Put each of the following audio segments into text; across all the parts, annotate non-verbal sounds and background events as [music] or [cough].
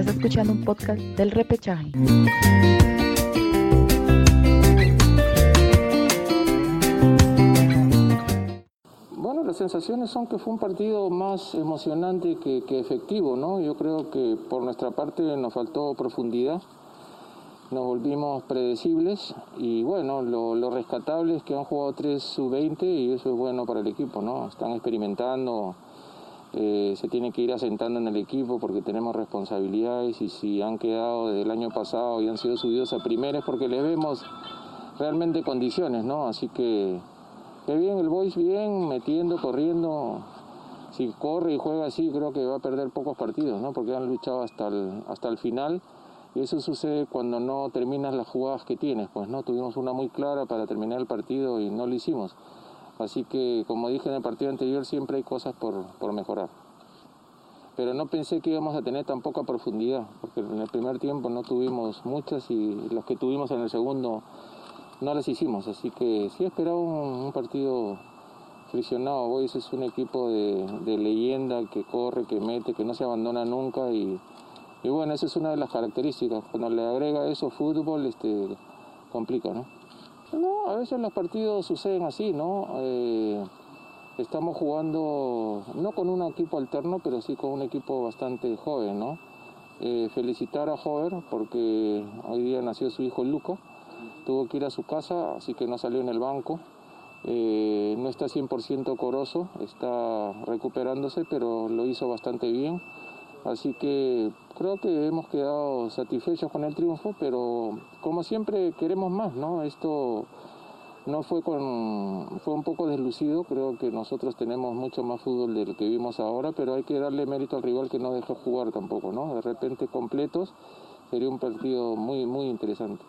Estás escuchando un podcast del repechaje. Bueno, las sensaciones son que fue un partido más emocionante que, que efectivo, ¿no? Yo creo que por nuestra parte nos faltó profundidad nos volvimos predecibles y bueno, lo, rescatable es que han jugado 3 sub-20 y eso es bueno para el equipo, ¿no? Están experimentando, eh, se tiene que ir asentando en el equipo porque tenemos responsabilidades y si han quedado desde el año pasado y han sido subidos a primeras porque les vemos realmente condiciones, ¿no? Así que, qué bien, el Boys bien, metiendo, corriendo. Si corre y juega así, creo que va a perder pocos partidos, ¿no? Porque han luchado hasta el, hasta el final y eso sucede cuando no terminas las jugadas que tienes, pues no, tuvimos una muy clara para terminar el partido y no lo hicimos. Así que, como dije en el partido anterior, siempre hay cosas por, por mejorar. Pero no pensé que íbamos a tener tan poca profundidad, porque en el primer tiempo no tuvimos muchas y los que tuvimos en el segundo no las hicimos. Así que sí esperaba un, un partido friccionado. Boys es un equipo de, de leyenda que corre, que mete, que no se abandona nunca y y bueno, esa es una de las características. Cuando le agrega eso fútbol, este, complica, ¿no? No, a veces los partidos suceden así, ¿no? Eh, estamos jugando no con un equipo alterno, pero sí con un equipo bastante joven, ¿no? Eh, felicitar a Jover porque hoy día nació su hijo Luca, tuvo que ir a su casa, así que no salió en el banco. Eh, no está 100% coroso, está recuperándose, pero lo hizo bastante bien. Así que creo que hemos quedado satisfechos con el triunfo, pero como siempre queremos más, ¿no? Esto no fue con fue un poco deslucido, creo que nosotros tenemos mucho más fútbol del que vimos ahora, pero hay que darle mérito al rival que no dejó jugar tampoco, ¿no? De repente completos sería un partido muy muy interesante.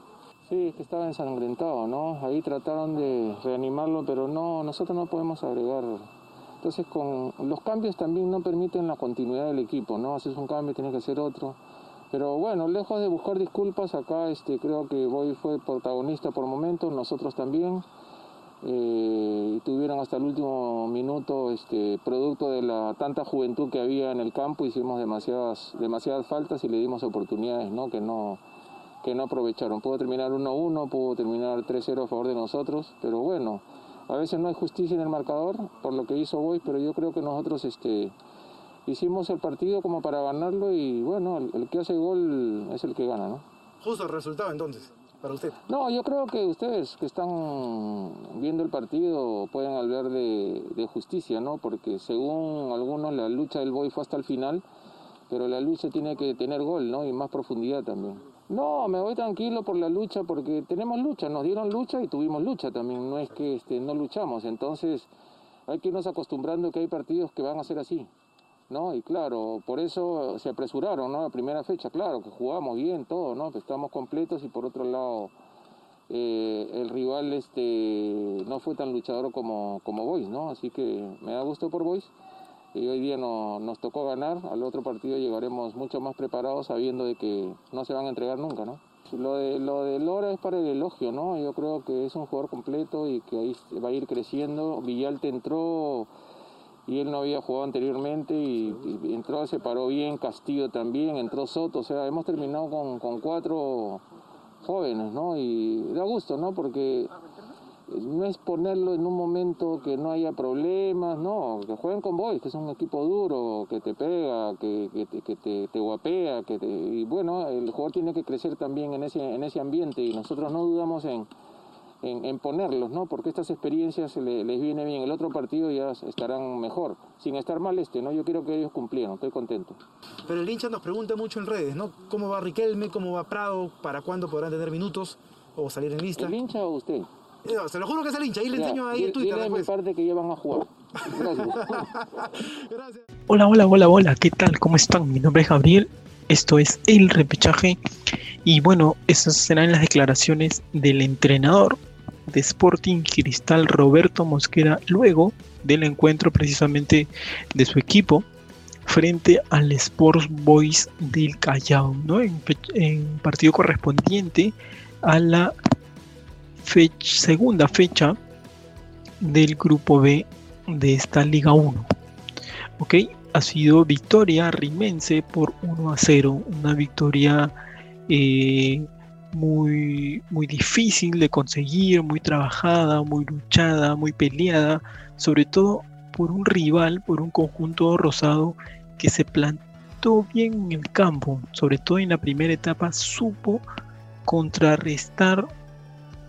Sí, es que estaba ensangrentado, ¿no? Ahí trataron de reanimarlo, pero no, nosotros no podemos agregar entonces con los cambios también no permiten la continuidad del equipo, ¿no? Haces un cambio, tienes que hacer otro. Pero bueno, lejos de buscar disculpas, acá este, creo que Boy fue protagonista por momentos, nosotros también. Eh, tuvieron hasta el último minuto, este, producto de la tanta juventud que había en el campo, hicimos demasiadas, demasiadas faltas y le dimos oportunidades ¿no? Que, no, que no aprovecharon. Pudo terminar 1-1, pudo terminar 3-0 a favor de nosotros, pero bueno, a veces no hay justicia en el marcador por lo que hizo Boy, pero yo creo que nosotros este, hicimos el partido como para ganarlo y bueno, el, que hace gol es el que gana, ¿no? Justo el resultado entonces, para usted. No, yo creo que ustedes que están viendo el partido pueden hablar de, de justicia, ¿no? Porque según algunos la lucha del Boy fue hasta el final, pero la lucha tiene que tener gol, ¿no? Y más profundidad también. No, me voy tranquilo por la lucha porque tenemos lucha, nos dieron lucha y tuvimos lucha también, no es que este, no luchamos, entonces hay que irnos acostumbrando que hay partidos que van a ser así, ¿no? Y claro, por eso se apresuraron, ¿no? La primera fecha, claro, que jugamos bien, todo, ¿no? Que estamos completos y por otro lado eh, el rival este, no fue tan luchador como, como ¿no? Así que me da gusto por Boys y hoy día no, nos tocó ganar, al otro partido llegaremos mucho más preparados sabiendo de que no se van a entregar nunca, ¿no? Lo de, lo de Lora es para el elogio, ¿no? Yo creo que es un jugador completo y que ahí va a ir creciendo. Villalte entró y él no había jugado anteriormente y, entró, se paró bien, Castillo también, entró Soto, o sea, hemos terminado con, con cuatro jóvenes, ¿no? Y da gusto, ¿no? Porque no es ponerlo en un momento que no haya problemas, no, que jueguen con Boys, que es un equipo duro, que te pega, que, que, te, te, guapea, que y bueno, el jugador tiene que crecer también en ese, en ese ambiente y nosotros no dudamos en, en, ponerlos, ¿no? Porque estas experiencias les, viene bien. El otro partido ya estarán mejor, sin estar mal este, ¿no? Yo quiero que ellos cumplieran, estoy contento. Pero el hincha nos pregunta mucho en redes, ¿no? ¿Cómo va Riquelme? ¿Cómo va Prado? ¿Para cuándo podrán tener minutos o salir en lista? ¿El hincha o usted? Se lo juro que es el hincha, ahí le enseño ahí en Twitter. mi parte que llevan a jugar. [laughs] Gracias. Hola, hola, hola, hola, ¿qué tal? ¿Cómo están? Mi nombre es Gabriel, esto es El Repechaje y bueno, esas serán las declaraciones del entrenador de Sporting Cristal Roberto Mosquera luego del encuentro precisamente de su equipo frente al Sports Boys del Callao, ¿no? en, en partido correspondiente a la segunda fecha del grupo B de esta Liga 1. ¿Ok? ha sido victoria rimense por 1 a 0, una victoria eh, muy, muy difícil de conseguir, muy trabajada, muy luchada, muy peleada, sobre todo por un rival, por un conjunto rosado que se plantó bien en el campo, sobre todo en la primera etapa supo contrarrestar,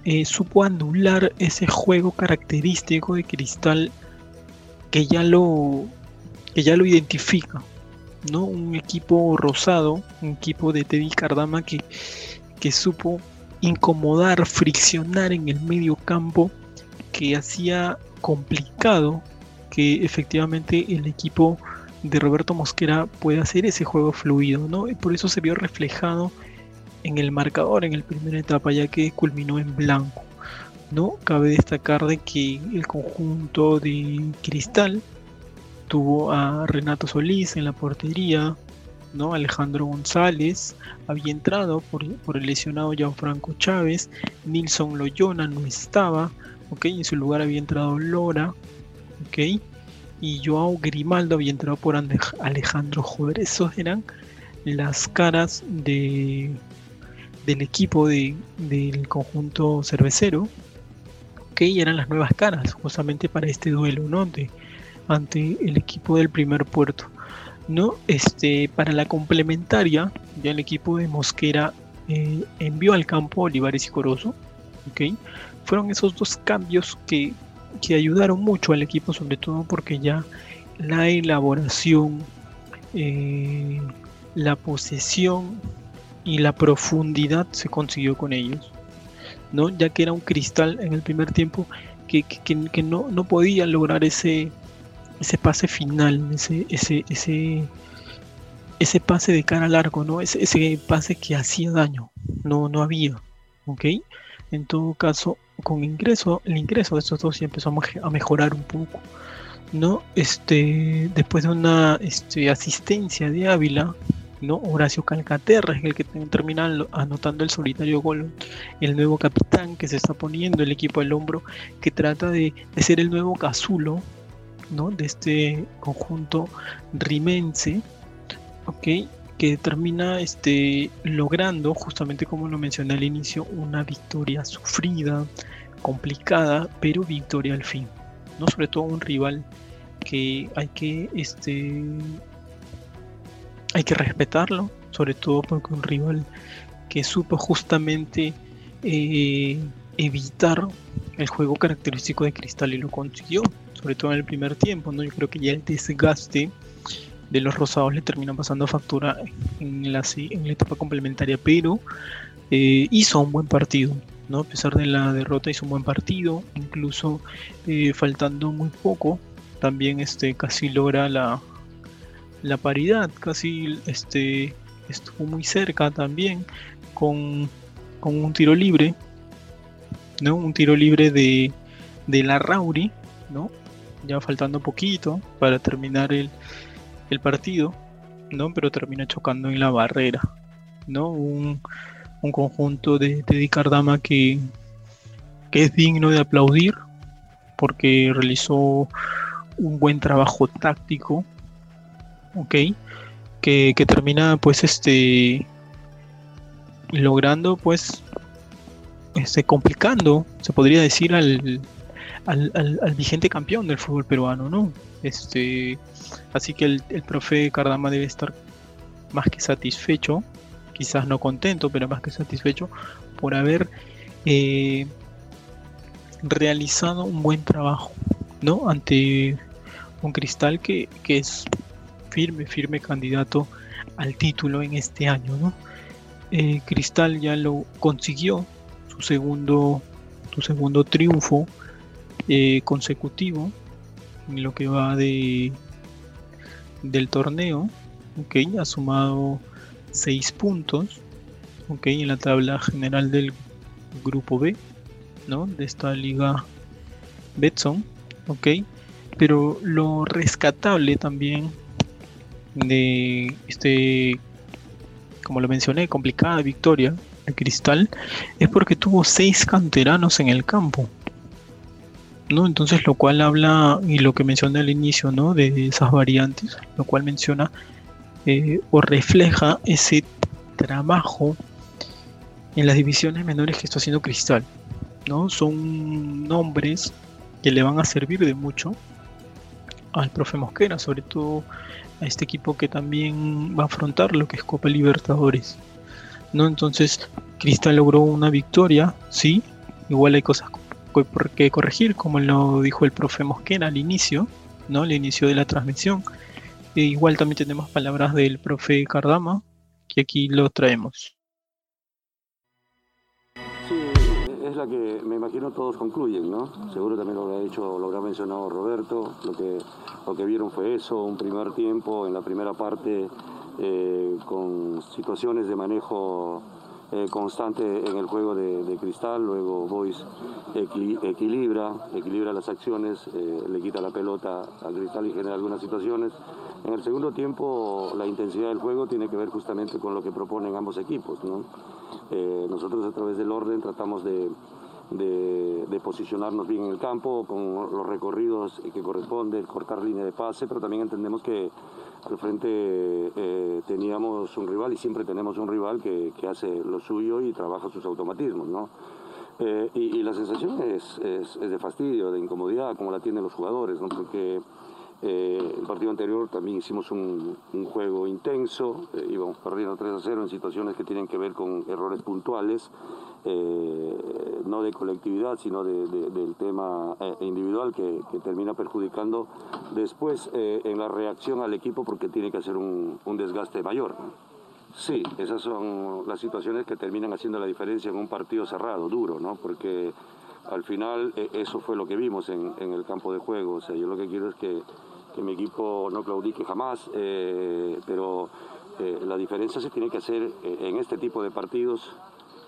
eh, supo anular ese juego característico de Cristal que ya lo, que ya lo identifica, ¿no? Un equipo rosado, un equipo de Teddy Cardama que, que supo incomodar, friccionar en el medio campo, que hacía complicado que efectivamente el equipo de Roberto Mosquera pueda hacer ese juego fluido, ¿no? Y por eso se vio reflejado en el marcador en la primera etapa, ya que culminó en blanco. ¿no? Cabe destacar de que el conjunto de Cristal tuvo a Renato Solís en la portería, ¿no? Alejandro González había entrado por, el lesionado Gianfranco Chávez, Nilson Loyona no estaba, ¿ok? En su lugar había entrado Lora, ¿ok? Y Joao Grimaldo había entrado por Alejandro Jover. Esos eran las caras de, del equipo de, del conjunto cervecero, que eran las nuevas caras justamente para este duelo, ¿no? ante el equipo del primer puerto. ¿no? Este, para la complementaria, ya el equipo de Mosquera eh, envió al campo Olivares y Corozo. ¿okay? Fueron esos dos cambios que, que, ayudaron mucho al equipo, sobre todo porque ya la elaboración, eh, la posesión y la profundidad se consiguió con ellos. ¿no? Ya que era un cristal en el primer tiempo que, que, no, no podía lograr ese, ese pase final, ese, ese, ese, ese pase de cara al arco, ¿no? Ese, ese pase que hacía daño, no, no había, ¿ok? En todo caso, con ingreso, el ingreso de estos dos ya empezó a mejorar un poco, ¿no? Este, después de una este, asistencia de Ávila, ¿no? Horacio Calcaterra es el que termina anotando el solitario gol, el nuevo capitán que se está poniendo el equipo al hombro, que trata de, ser el nuevo Cazulo, ¿no? De este conjunto rimense, ¿ok? Que termina este, logrando, justamente como lo mencioné al inicio, una victoria sufrida, complicada, pero victoria al fin, ¿no? Sobre todo un rival que hay que este, hay que respetarlo, sobre todo porque un rival que supo justamente eh, evitar el juego característico de Cristal y lo consiguió, sobre todo en el primer tiempo, ¿no? Yo creo que ya el desgaste de los rosados le termina pasando factura en la, en la etapa complementaria, pero eh, hizo un buen partido, ¿no? A pesar de la derrota hizo un buen partido, incluso eh, faltando muy poco, también este, casi logra la, la paridad, casi este, estuvo muy cerca también con, un tiro libre, ¿no? Un tiro libre de, de la Rauri, ¿no? Ya faltando poquito para terminar el, el partido, ¿no? Pero termina chocando en la barrera, ¿no? Un, un conjunto de, de Dicardama que, que es digno de aplaudir porque realizó un buen trabajo táctico ok, que, termina pues este logrando pues este complicando, se podría decir al, al, vigente campeón del fútbol peruano, ¿no? Este, así que el, el, profe Cardama debe estar más que satisfecho, quizás no contento, pero más que satisfecho por haber eh, realizado un buen trabajo, ¿no? Ante un cristal que, que es firme, firme candidato al título en este año. ¿no? Eh, Cristal ya lo consiguió, su segundo, su segundo triunfo eh, consecutivo en lo que va de del torneo. Okay, ha sumado 6 puntos okay, en la tabla general del grupo B ¿no? de esta liga Betson. Okay, pero lo rescatable también de este, como lo mencioné, complicada victoria de Cristal es porque tuvo seis canteranos en el campo. ¿no? Entonces, lo cual habla, y lo que mencioné al inicio, ¿no? De esas variantes, lo cual menciona eh, o refleja ese trabajo en las divisiones menores que está haciendo Cristal, ¿no? Son nombres que le van a servir de mucho al profe Mosquera, sobre todo a este equipo que también va a afrontar lo que es Copa Libertadores. ¿no? Entonces, Cristal logró una victoria, sí, igual hay cosas que corregir, como lo dijo el profe Mosquera al inicio, ¿no? Al inicio de la transmisión. E igual también tenemos palabras del profe Cardama, que aquí lo traemos. Es la que me imagino todos concluyen, ¿no? Seguro también lo habrá hecho, lo habrá mencionado Roberto, lo que, lo que vieron fue eso, un primer tiempo en la primera parte eh, con situaciones de manejo eh, constante en el juego de, Cristal, luego Boys equilibra, equilibra las acciones, eh, le quita la pelota a Cristal y genera algunas situaciones. En el segundo tiempo la intensidad del juego tiene que ver justamente con lo que proponen ambos equipos. Eh, nosotros a través del orden tratamos de, de, posicionarnos bien en el campo, con los recorridos que corresponde, cortar línea de pase, pero también entendemos que al frente eh, teníamos un rival y siempre tenemos un rival que, hace lo suyo y trabaja sus automatismos, ¿no? Eh, y, la sensación es, es, de fastidio, de incomodidad, como la tienen los jugadores, ¿no? Porque eh, el partido anterior también hicimos un, juego intenso, íbamos perdiendo 3 a 0 en situaciones que tienen que ver con errores puntuales eh, no de colectividad, sino del tema eh, individual que, termina perjudicando después eh, en la reacción al equipo porque tiene que hacer un, desgaste mayor. Sí, esas son las situaciones que terminan haciendo la diferencia en un partido cerrado, duro, ¿no? Porque al final eso fue lo que vimos en, el campo de juego. O sea, yo lo que quiero es que, que mi equipo no claudique jamás, pero la diferencia se tiene que hacer en este tipo de partidos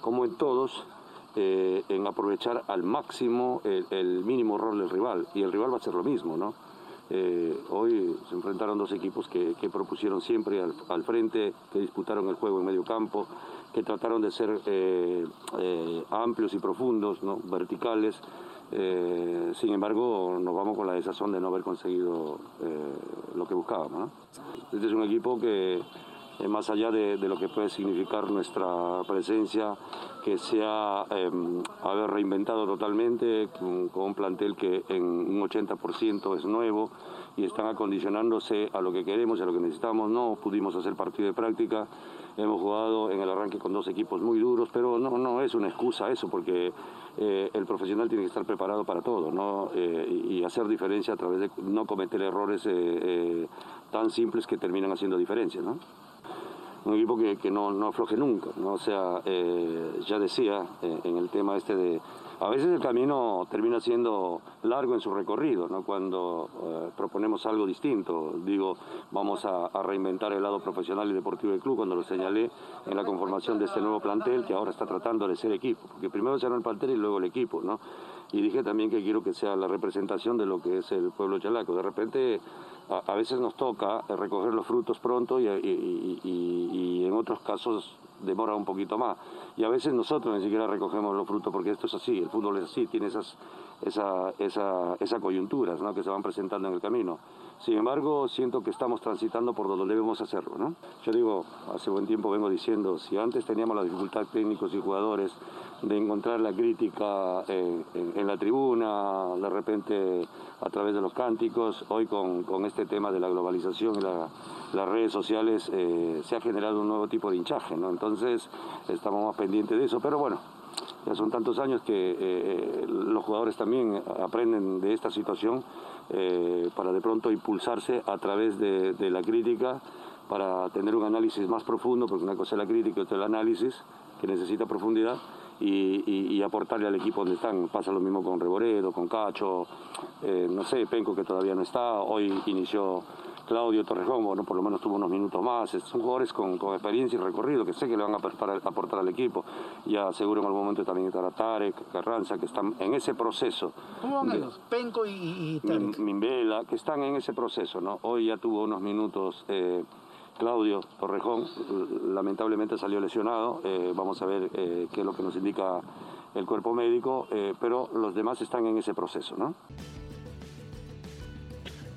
como en todos, eh, en aprovechar al máximo el, mínimo rol del rival. Y el rival va a ser lo mismo, ¿no? Eh, hoy se enfrentaron dos equipos que, propusieron siempre al, frente, que disputaron el juego en medio campo, que trataron de ser eh, amplios y profundos, ¿no? verticales. Sin embargo, nos vamos con la desazón de no haber conseguido lo que buscábamos. Este es un equipo que eh, más allá de, lo que puede significar nuestra presencia, que se ha em, haber reinventado totalmente con, un plantel que en un 80% es nuevo y están acondicionándose a lo que queremos a lo que necesitamos. No pudimos hacer partido de práctica, hemos jugado en el arranque con dos equipos muy duros, pero no, no es una excusa eso, porque eh, el profesional tiene que estar preparado para todo ¿no? Eh, y hacer diferencia a través de no cometer errores tan simples que terminan haciendo diferencia. ¿no? un equipo que, no, no, afloje nunca, ¿no? O sea, eh, ya decía eh, en el tema este de... A veces el camino termina siendo largo en su recorrido, ¿no? Cuando eh, proponemos algo distinto, digo, vamos a, reinventar el lado profesional y deportivo del club, cuando lo señalé en la conformación de este nuevo plantel que ahora está tratando de ser equipo, porque primero será el plantel y luego el equipo, ¿no? Y dije también que quiero que sea la representación de lo que es el pueblo chalaco. De repente a, veces nos toca recoger los frutos pronto y, en otros casos demora un poquito más. Y a veces nosotros ni siquiera recogemos los frutos porque esto es así, el fútbol es así, tiene esas, esa, esa, esa coyunturas ¿no? que se van presentando en el camino. Sin embargo, siento que estamos transitando por donde debemos hacerlo. ¿no? Yo digo, hace buen tiempo vengo diciendo, si antes teníamos la dificultad técnicos y jugadores de encontrar la crítica en, la tribuna, de repente a través de los cánticos, hoy con, con este tema de la globalización y las redes sociales eh, se ha generado un nuevo tipo de hinchaje, ¿no? entonces estamos más pendientes de eso, pero bueno, ya son tantos años que eh, eh, los jugadores también aprenden de esta situación para de pronto impulsarse a través de, de, la crítica para tener un análisis más profundo, porque una cosa es la crítica y otra es el análisis, que necesita profundidad, y, aportarle al equipo donde están. Pasa lo mismo con Reboredo, con Cacho, eh, no sé, Penco que todavía no está, hoy inició Claudio Torrejón, bueno, por lo menos tuvo unos minutos más. Son jugadores con, experiencia y recorrido que sé que le van a aportar, al equipo. Ya seguro en algún momento también estará Tarek, Carranza, que están en ese proceso. ¿Cómo van Penco y, Tarek. Mimbela, que están en ese proceso, ¿no? Hoy ya tuvo unos minutos. Eh, Claudio Torrejón lamentablemente salió lesionado. Eh, vamos a ver eh, qué es lo que nos indica el cuerpo médico, eh, pero los demás están en ese proceso, ¿no?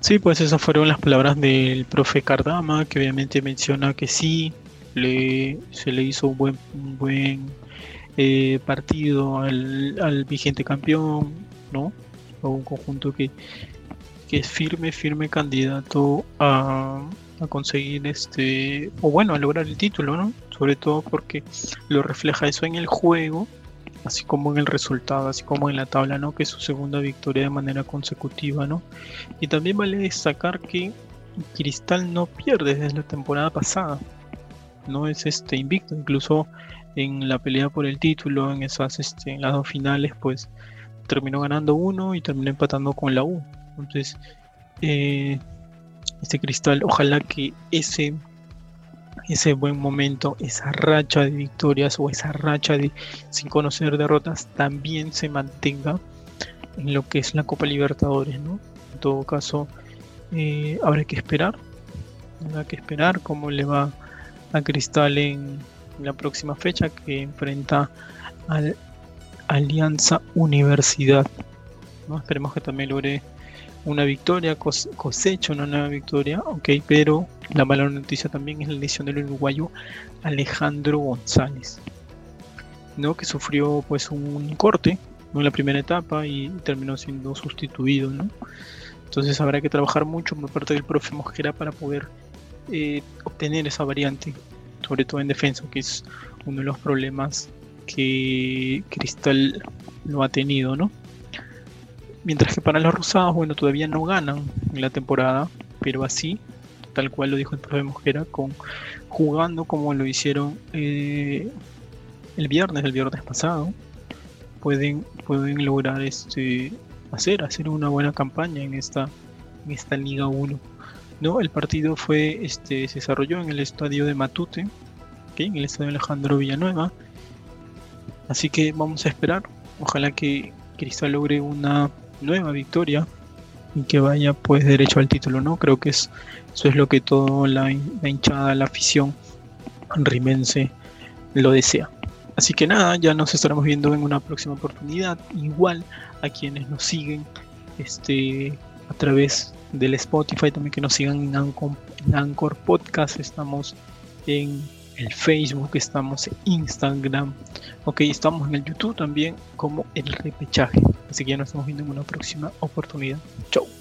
Sí, pues esas fueron las palabras del profe Cardama, que obviamente menciona que sí, le, se le hizo un buen, buen eh, partido al, vigente campeón, ¿no? O un conjunto que, que es firme, firme candidato a, a conseguir este, o bueno, a lograr el título, ¿no? Sobre todo porque lo refleja eso en el juego, así como en el resultado, así como en la tabla, ¿no? Que es su segunda victoria de manera consecutiva, ¿no? Y también vale destacar que Cristal no pierde desde la temporada pasada, no es este invicto, incluso en la pelea por el título, en esas, este, en las dos finales, pues terminó ganando uno y terminó empatando con la U. Entonces, eh, este cristal. Ojalá que ese, ese buen momento, esa racha de victorias o esa racha de sin conocer derrotas también se mantenga en lo que es la Copa Libertadores, ¿no? En todo caso, eh, habrá que esperar. Habrá que esperar cómo le va a Cristal en la próxima fecha que enfrenta al Alianza Universidad. ¿no? Esperemos que también logre una victoria, cosecha una nueva victoria, ok, pero la mala noticia también es la lesión del uruguayo Alejandro González, ¿no? que sufrió pues un corte en la primera etapa y terminó siendo sustituido, ¿no? Entonces habrá que trabajar mucho por parte del profe Mosquera para poder eh, obtener esa variante, sobre todo en defensa, que es uno de los problemas que Cristal lo ha tenido, ¿no? Mientras que para los rosados, bueno, todavía no ganan en la temporada, pero así, tal cual lo dijo el profe Mosquera, con, jugando como lo hicieron eh, el viernes, el viernes pasado, pueden, pueden lograr este, hacer, hacer una buena campaña en esta, en esta Liga 1. ¿no? El partido fue, este, se desarrolló en el estadio de Matute, en el estadio Alejandro Villanueva. Así que vamos a esperar. Ojalá que Cristal logre una nueva victoria y que vaya pues derecho al título, ¿no? Creo que es, eso es lo que toda la, hinchada, la afición rimense lo desea. Así que nada, ya nos estaremos viendo en una próxima oportunidad. Igual a quienes nos siguen este, a través del Spotify, también que nos sigan en Anchor, en Anchor Podcast. Estamos en el Facebook, estamos en Instagram, ok, estamos en el YouTube también como el repechaje. Así que ya nos estamos viendo en una próxima oportunidad. Chau.